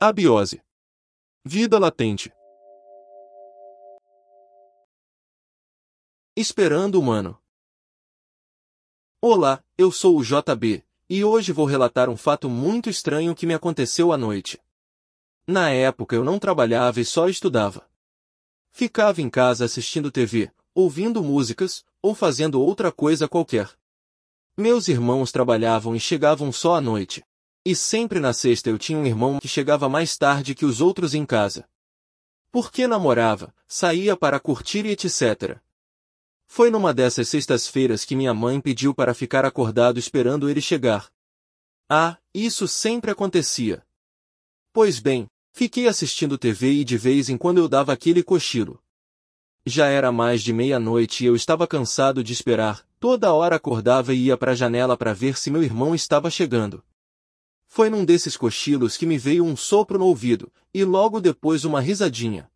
Abiose. Vida latente. Esperando humano. Olá, eu sou o JB, e hoje vou relatar um fato muito estranho que me aconteceu à noite. Na época eu não trabalhava e só estudava. Ficava em casa assistindo TV, ouvindo músicas, ou fazendo outra coisa qualquer. Meus irmãos trabalhavam e chegavam só à noite. E sempre na sexta eu tinha um irmão que chegava mais tarde que os outros em casa. Porque namorava, saía para curtir e etc. Foi numa dessas sextas-feiras que minha mãe pediu para ficar acordado esperando ele chegar. Ah, isso sempre acontecia. Pois bem, fiquei assistindo TV e de vez em quando eu dava aquele cochilo. Já era mais de meia-noite e eu estava cansado de esperar, toda hora acordava e ia para a janela para ver se meu irmão estava chegando. Foi num desses cochilos que me veio um sopro no ouvido, e logo depois uma risadinha.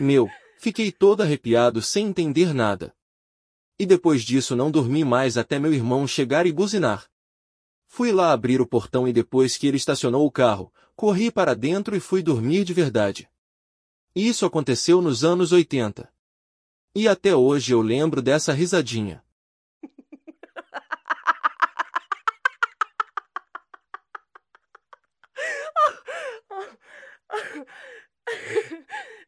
Meu, fiquei todo arrepiado sem entender nada. E depois disso não dormi mais até meu irmão chegar e buzinar. Fui lá abrir o portão e depois que ele estacionou o carro, corri para dentro e fui dormir de verdade. Isso aconteceu nos anos 80. E até hoje eu lembro dessa risadinha.